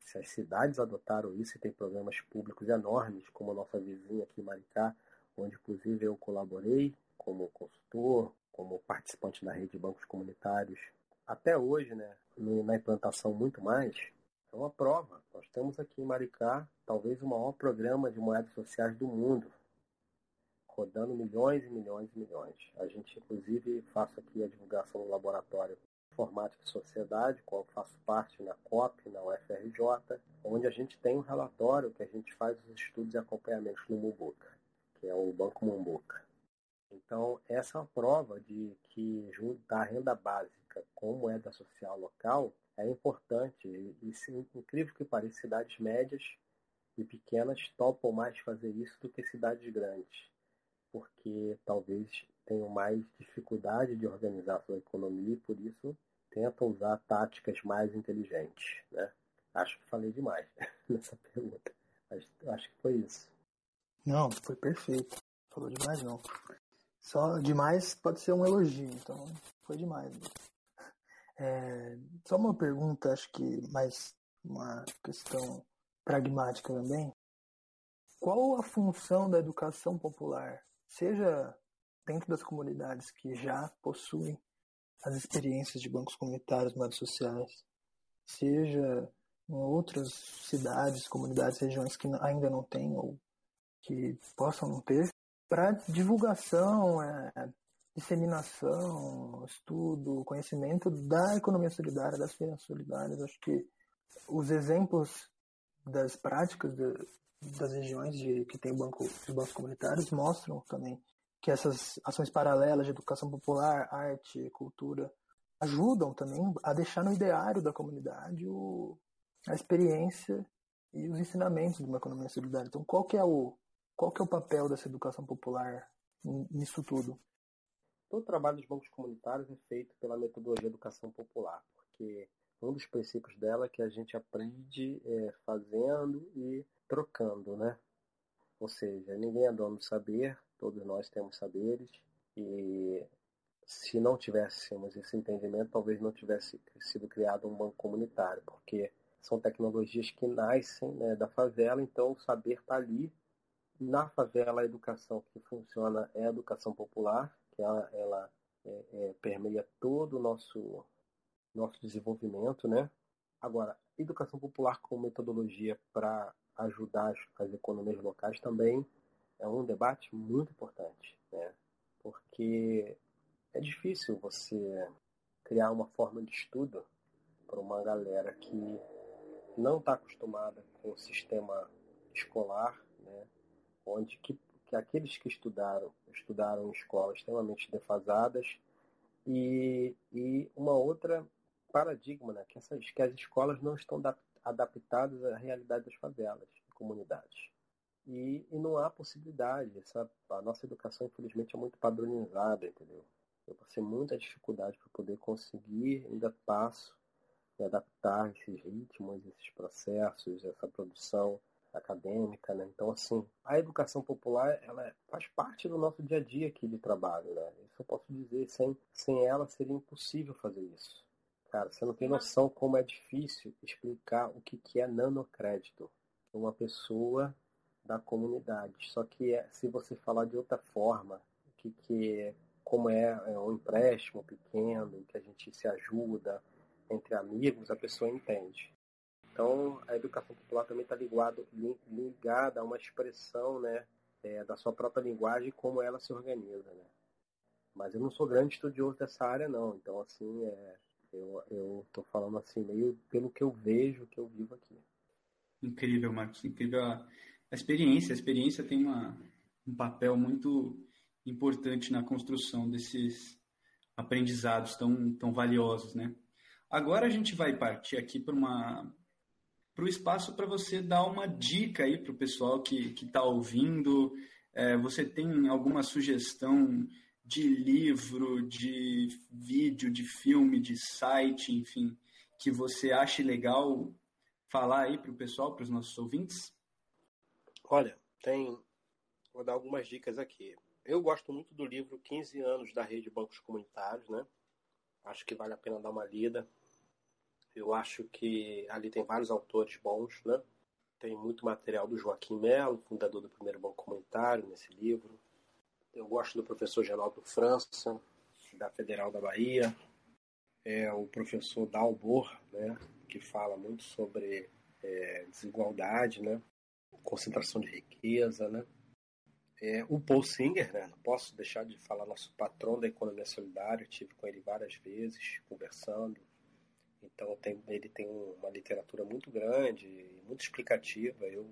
Se as cidades adotaram isso e tem programas públicos enormes, como a nossa vizinha aqui em Maricá, onde inclusive eu colaborei como consultor, como participante da rede de bancos comunitários, até hoje, né, na implantação muito mais, é uma prova. Nós temos aqui em Maricá talvez o maior programa de moedas sociais do mundo, rodando milhões e milhões e milhões. A gente, inclusive, faço aqui a divulgação no laboratório Informática e Sociedade, qual faço parte na COP, na UFRJ, onde a gente tem um relatório que a gente faz os estudos e acompanhamentos no Mumbuca, que é o Banco Mumbuca. Então, essa é uma prova de que juntar renda básica com moeda social local é importante. E, incrível que pareça, cidades médias e pequenas topam mais fazer isso do que cidades grandes, porque talvez tenham mais dificuldade de organizar sua economia e por isso tentam usar táticas mais inteligentes. Né? Acho que falei demais nessa pergunta. Mas acho que foi isso. Não, foi perfeito. Falou demais não. Só demais pode ser um elogio, então foi demais. É, só uma pergunta, acho que mais uma questão pragmática também. Qual a função da educação popular, seja dentro das comunidades que já possuem as experiências de bancos comunitários, moedas sociais, seja em outras cidades, comunidades, regiões que ainda não têm ou que possam não ter, para divulgação, é, disseminação, estudo, conhecimento da economia solidária, das finanças solidárias. Acho que os exemplos das práticas de, das regiões de, que tem banco, os bancos comunitários mostram também que essas ações paralelas de educação popular, arte, cultura, ajudam também a deixar no ideário da comunidade o, a experiência e os ensinamentos de uma economia solidária. Então, qual que é o, qual que é o papel dessa educação popular nisso tudo? Todo o trabalho dos bancos comunitários é feito pela metodologia educação popular, porque um dos princípios dela é que a gente aprende é, fazendo e trocando, né? Ou seja, ninguém é dono do saber, todos nós temos saberes e se não tivéssemos esse entendimento, talvez não tivesse sido criado um banco comunitário, porque são tecnologias que nascem né, da favela, então o saber está ali. Na favela, a educação que funciona é a educação popular, ela, ela é, é, permeia todo o nosso, nosso desenvolvimento. Né? Agora, educação popular como metodologia para ajudar as, as economias locais também é um debate muito importante, né? porque é difícil você criar uma forma de estudo para uma galera que não está acostumada com o sistema escolar, né? onde que, que aqueles que estudaram estudaram em escolas extremamente defasadas e, e uma outra paradigma, né? que, essas, que as escolas não estão adaptadas à realidade das favelas e comunidades. E, e não há possibilidade. Essa, a nossa educação, infelizmente, é muito padronizada, entendeu? Eu passei muita dificuldade para poder conseguir, ainda passo, adaptar esses ritmos, esses processos, essa produção acadêmica, né? Então, assim, a educação popular, ela faz parte do nosso dia a dia aqui de trabalho, né? Isso eu posso dizer, sem, sem ela seria impossível fazer isso. Cara, você não tem noção como é difícil explicar o que, que é nanocrédito. Uma pessoa da comunidade. Só que é, se você falar de outra forma, o que, que é, como é, é um empréstimo pequeno, que a gente se ajuda entre amigos, a pessoa entende. Então, a educação popular também está ligada a uma expressão né, é, da sua própria linguagem como ela se organiza. Né? Mas eu não sou grande estudioso dessa área, não. Então, assim, é, eu estou falando assim meio pelo que eu vejo, que eu vivo aqui. Incrível, Marcos. Incrível a, a experiência. A experiência tem uma, um papel muito importante na construção desses aprendizados tão, tão valiosos, né? Agora a gente vai partir aqui para uma para o espaço para você dar uma dica aí para o pessoal que está ouvindo. É, você tem alguma sugestão de livro, de vídeo, de filme, de site, enfim, que você ache legal falar aí para o pessoal, para os nossos ouvintes? Olha, tem. Vou dar algumas dicas aqui. Eu gosto muito do livro 15 anos da Rede Bancos Comunitários, né? Acho que vale a pena dar uma lida. Eu acho que ali tem vários autores bons, né? Tem muito material do Joaquim Melo, fundador do primeiro banco comunitário, nesse livro. Eu gosto do professor Geraldo França, da Federal da Bahia. É o professor Dalbor, né? Que fala muito sobre é, desigualdade, né? Concentração de riqueza, né? É, o Paul Singer, né? não posso deixar de falar, nosso patrão da economia solidária, tive com ele várias vezes, conversando. Então tem, ele tem uma literatura muito grande, muito explicativa. Eu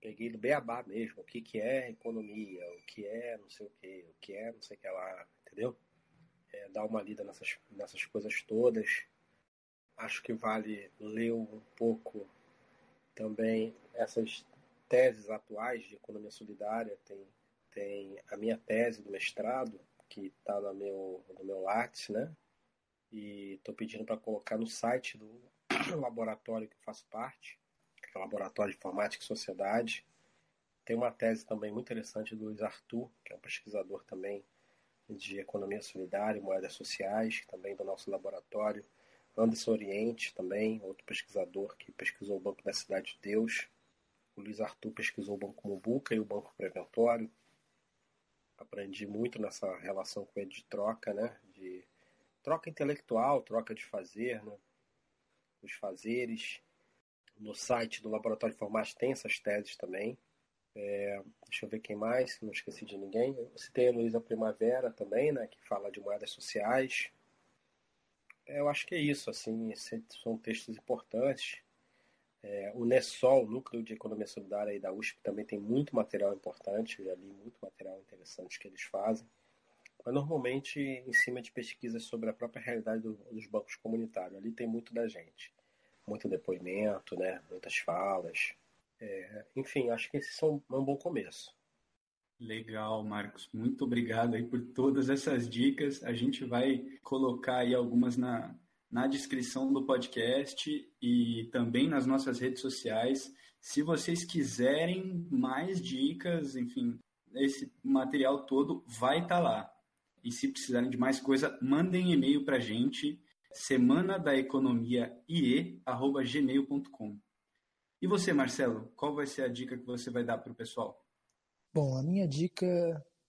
peguei do beabá mesmo, o que, que é economia, o que é não sei o que, o que é não sei o que lá, entendeu? É, dar uma lida nessas, nessas coisas todas. Acho que vale ler um pouco também essas teses atuais de economia solidária. Tem, tem a minha tese do mestrado, que está no meu, no meu Lattes, né? E estou pedindo para colocar no site do laboratório que eu faço parte, que é o Laboratório de Informática e Sociedade. Tem uma tese também muito interessante do Luiz Arthur, que é um pesquisador também de economia solidária e moedas sociais, também do nosso laboratório. Anderson Oriente também, outro pesquisador que pesquisou o Banco da Cidade de Deus. O Luiz Arthur pesquisou o Banco Mubuca e o Banco Preventório. Aprendi muito nessa relação com ele de troca, né? Troca intelectual, troca de fazer, né? Os fazeres. No site do Laboratório Informática tem essas teses também. É, deixa eu ver quem mais, não esqueci de ninguém. Eu citei a Luísa Primavera também, né? Que fala de moedas sociais. É, eu acho que é isso, assim, são textos importantes. É, o NESOL, o Núcleo de Economia Solidária aí da USP, também tem muito material importante, eu já li muito material interessante que eles fazem, mas normalmente em cima de pesquisas sobre a própria realidade do, dos bancos comunitários. Ali tem muito da gente, muito depoimento, né, muitas falas. É, enfim, acho que esses são um bom começo. Legal, Marcos. Muito obrigado aí por todas essas dicas. A gente vai colocar aí algumas na, na descrição do podcast e também nas nossas redes sociais. Se vocês quiserem mais dicas, enfim, esse material todo vai estar tá lá. E se precisarem de mais coisa, mandem e-mail para a gente, semana da economia ie@gmail.com. E você, Marcelo, qual vai ser a dica que você vai dar para o pessoal? Bom, a minha dica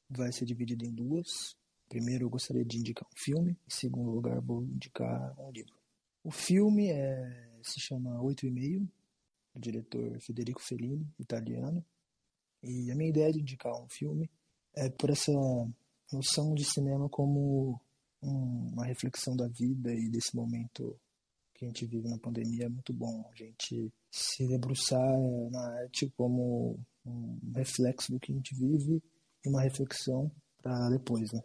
vai ser dividida em duas. Primeiro, eu gostaria de indicar um filme. Em segundo lugar, vou indicar um livro. O filme é, se chama Oito e Meio, do diretor Federico Fellini, italiano. E a minha ideia de indicar um filme é por essa noção de cinema como uma reflexão da vida e desse momento que a gente vive na pandemia. É muito bom a gente se debruçar na arte como um reflexo do que a gente vive e uma reflexão para depois, né?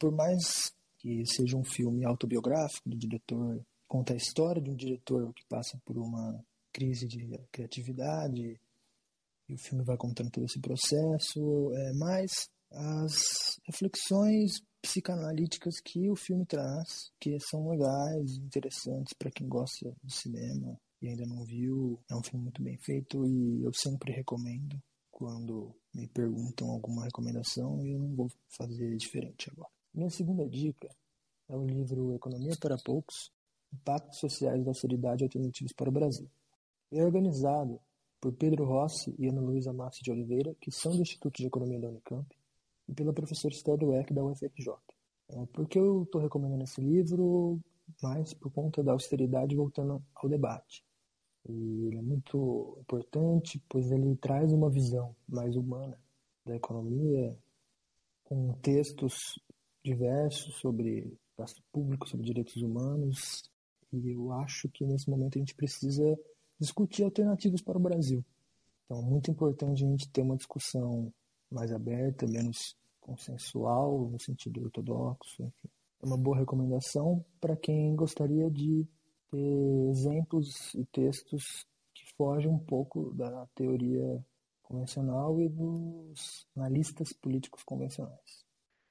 por mais que seja um filme autobiográfico do diretor, conta a história de um diretor que passa por uma crise de criatividade e o filme vai contando todo esse processo, é mais as reflexões psicanalíticas que o filme traz, que são legais, interessantes para quem gosta de cinema e ainda não viu. É um filme muito bem feito e eu sempre recomendo quando me perguntam alguma recomendação e eu não vou fazer diferente agora. Minha segunda dica é o livro Economia para Poucos, Impactos Sociais da Austeridade Alternativos para o Brasil. É organizado por Pedro Rossi e Ana Luísa Massi de Oliveira, que são do Instituto de Economia da Unicamp, e pela professora Esther Dueck da UFRJ. É, por que eu estou recomendando esse livro? Mais por conta da austeridade voltando ao debate. E ele é muito importante, pois ele traz uma visão mais humana da economia, com textos diversos sobre gasto público, sobre direitos humanos, e eu acho que nesse momento a gente precisa discutir alternativas para o Brasil. Então, é muito importante a gente ter uma discussão mais aberta, menos consensual, no sentido ortodoxo. É uma boa recomendação para quem gostaria de ter exemplos e textos que fogem um pouco da teoria convencional e dos analistas políticos convencionais.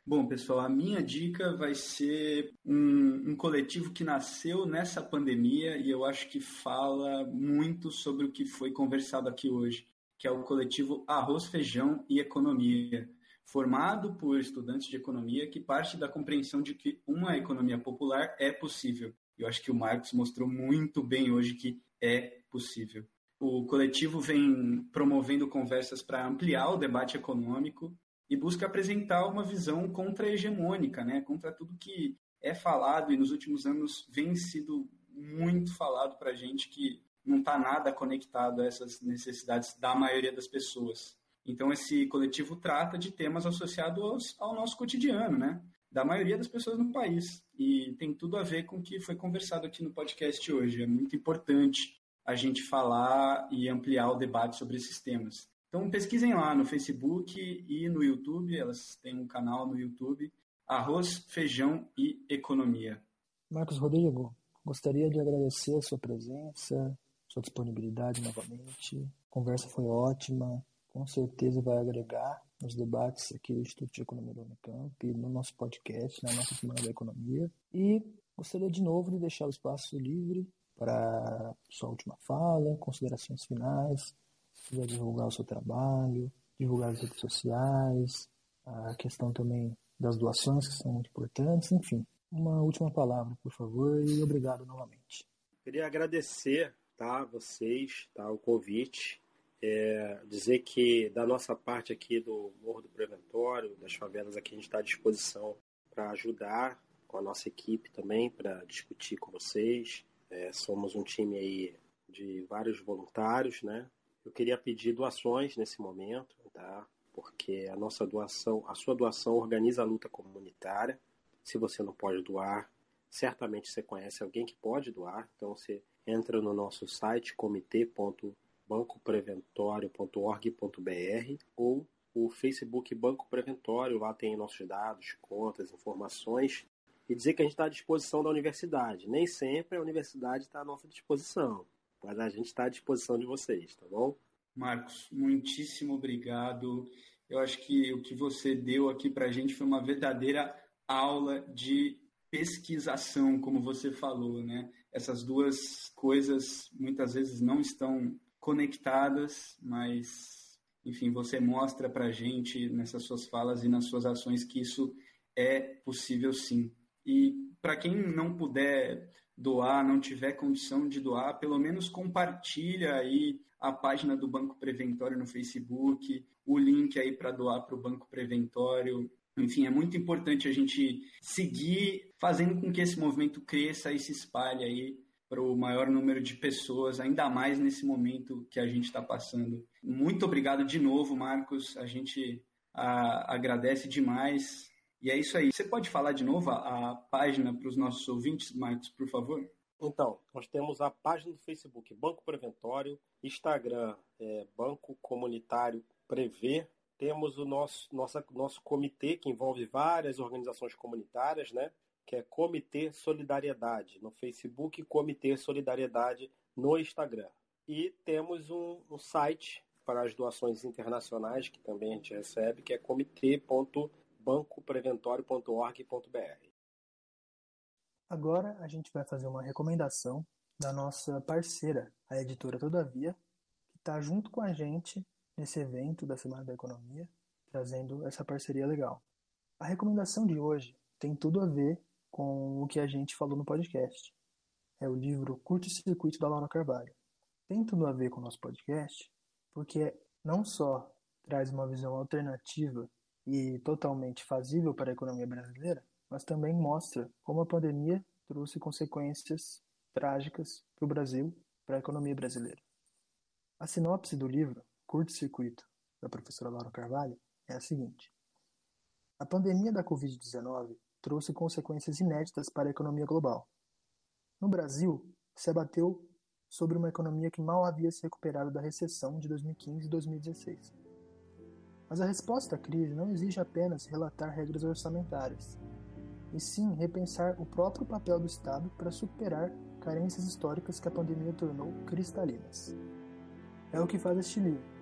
Bom, pessoal, a minha dica vai ser um, um, coletivo que nasceu nessa pandemia e eu acho que fala muito sobre o que foi conversado aqui hoje, que é o coletivo Arroz, Feijão e Economia, formado por estudantes de economia que parte da compreensão de que uma economia popular é possível. Eu acho que o Marcos mostrou muito bem hoje que é possível. O coletivo vem promovendo conversas para ampliar o debate econômico e busca apresentar uma visão contra-hegemônica, né? contra tudo que é falado e nos últimos anos vem sido muito falado para a gente que não está nada conectado a essas necessidades da maioria das pessoas. Então, esse coletivo trata de temas associados ao nosso cotidiano, né? Da maioria das pessoas no país. E tem tudo a ver com o que foi conversado aqui no podcast hoje. É muito importante a gente falar e ampliar o debate sobre esses temas. Então, pesquisem lá no Facebook e no YouTube. Elas têm um canal no YouTube. Arroz, Feijão e Economia. Marcos Rodrigo, gostaria de agradecer a sua presença, sua disponibilidade novamente. A conversa foi ótima com certeza vai agregar nos debates aqui do Instituto de Economia da Unicamp, no nosso podcast, na nossa Semana da Economia. E gostaria de novo de deixar o espaço livre para sua última fala, considerações finais, se quiser divulgar o seu trabalho, divulgar as redes sociais, a questão também das doações, que são muito importantes, enfim. Uma última palavra, por favor, e obrigado novamente. Queria agradecer tá, vocês tá, o convite é, dizer que da nossa parte aqui do Morro do Preventório, das favelas aqui, a gente está à disposição para ajudar com a nossa equipe também, para discutir com vocês. É, somos um time aí de vários voluntários, né? Eu queria pedir doações nesse momento, tá? Porque a nossa doação, a sua doação organiza a luta comunitária. Se você não pode doar, certamente você conhece alguém que pode doar. Então você entra no nosso site comitê.com bancopreventório.org.br ou o Facebook Banco Preventório, lá tem nossos dados, contas, informações, e dizer que a gente está à disposição da universidade. Nem sempre a universidade está à nossa disposição, mas a gente está à disposição de vocês, tá bom? Marcos, muitíssimo obrigado. Eu acho que o que você deu aqui para a gente foi uma verdadeira aula de pesquisação, como você falou, né? Essas duas coisas muitas vezes não estão conectadas, mas, enfim, você mostra para a gente nessas suas falas e nas suas ações que isso é possível sim. E para quem não puder doar, não tiver condição de doar, pelo menos compartilha aí a página do Banco Preventório no Facebook, o link aí para doar para o Banco Preventório. Enfim, é muito importante a gente seguir fazendo com que esse movimento cresça e se espalhe aí para o maior número de pessoas, ainda mais nesse momento que a gente está passando. Muito obrigado de novo, Marcos. A gente a, agradece demais. E é isso aí. Você pode falar de novo a, a página para os nossos ouvintes, Marcos, por favor? Então, nós temos a página do Facebook Banco Preventório, Instagram é, Banco Comunitário Prever, temos o nosso, nossa, nosso comitê, que envolve várias organizações comunitárias, né? que é Comitê Solidariedade no Facebook, Comitê Solidariedade no Instagram. E temos um, um site para as doações internacionais que também a gente recebe, que é comitê.bancopreventório.org.br. Agora a gente vai fazer uma recomendação da nossa parceira, a editora Todavia, que está junto com a gente nesse evento da Semana da Economia, trazendo essa parceria legal. A recomendação de hoje tem tudo a ver com o que a gente falou no podcast. É o livro Curto Circuito da Laura Carvalho. Tem tudo a ver com o nosso podcast, porque não só traz uma visão alternativa e totalmente fazível para a economia brasileira, mas também mostra como a pandemia trouxe consequências trágicas para o Brasil, para a economia brasileira. A sinopse do livro, Curto Circuito, da professora Laura Carvalho, é a seguinte: A pandemia da Covid-19 trouxe consequências inéditas para a economia global. No Brasil, se abateu sobre uma economia que mal havia se recuperado da recessão de 2015 e 2016. Mas a resposta à crise não exige apenas relatar regras orçamentárias, e sim repensar o próprio papel do Estado para superar carências históricas que a pandemia tornou cristalinas. É o que faz este livro.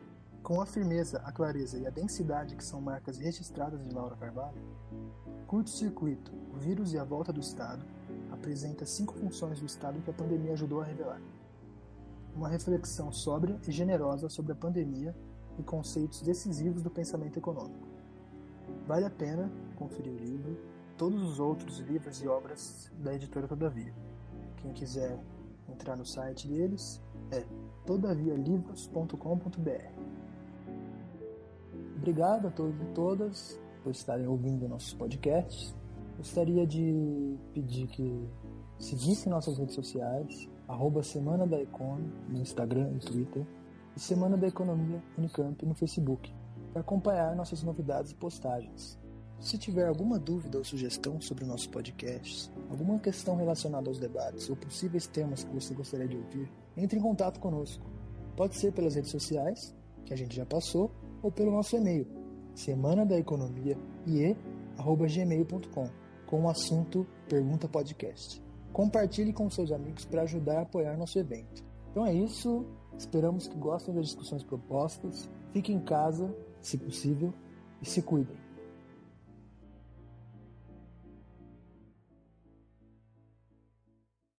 Com a firmeza, a clareza e a densidade que são marcas registradas de Laura Carvalho, Curto-circuito, o vírus e a volta do Estado, apresenta cinco funções do Estado que a pandemia ajudou a revelar. Uma reflexão sóbria e generosa sobre a pandemia e conceitos decisivos do pensamento econômico. Vale a pena conferir o livro, todos os outros livros e obras da editora Todavia. Quem quiser entrar no site deles é todavialivros.com.br. Obrigado a todos e todas por estarem ouvindo nossos podcasts. Gostaria de pedir que seguissem nossas redes sociais, arroba Semana da Econ no Instagram e Twitter, e Semana da Economia Unicamp no Facebook. para acompanhar nossas novidades e postagens. Se tiver alguma dúvida ou sugestão sobre o nosso podcast, alguma questão relacionada aos debates ou possíveis temas que você gostaria de ouvir, entre em contato conosco. Pode ser pelas redes sociais, que a gente já passou, ou pelo nosso e-mail, semana da economia com o assunto Pergunta Podcast. Compartilhe com seus amigos para ajudar a apoiar nosso evento. Então é isso, esperamos que gostem das discussões propostas. Fiquem em casa, se possível, e se cuidem.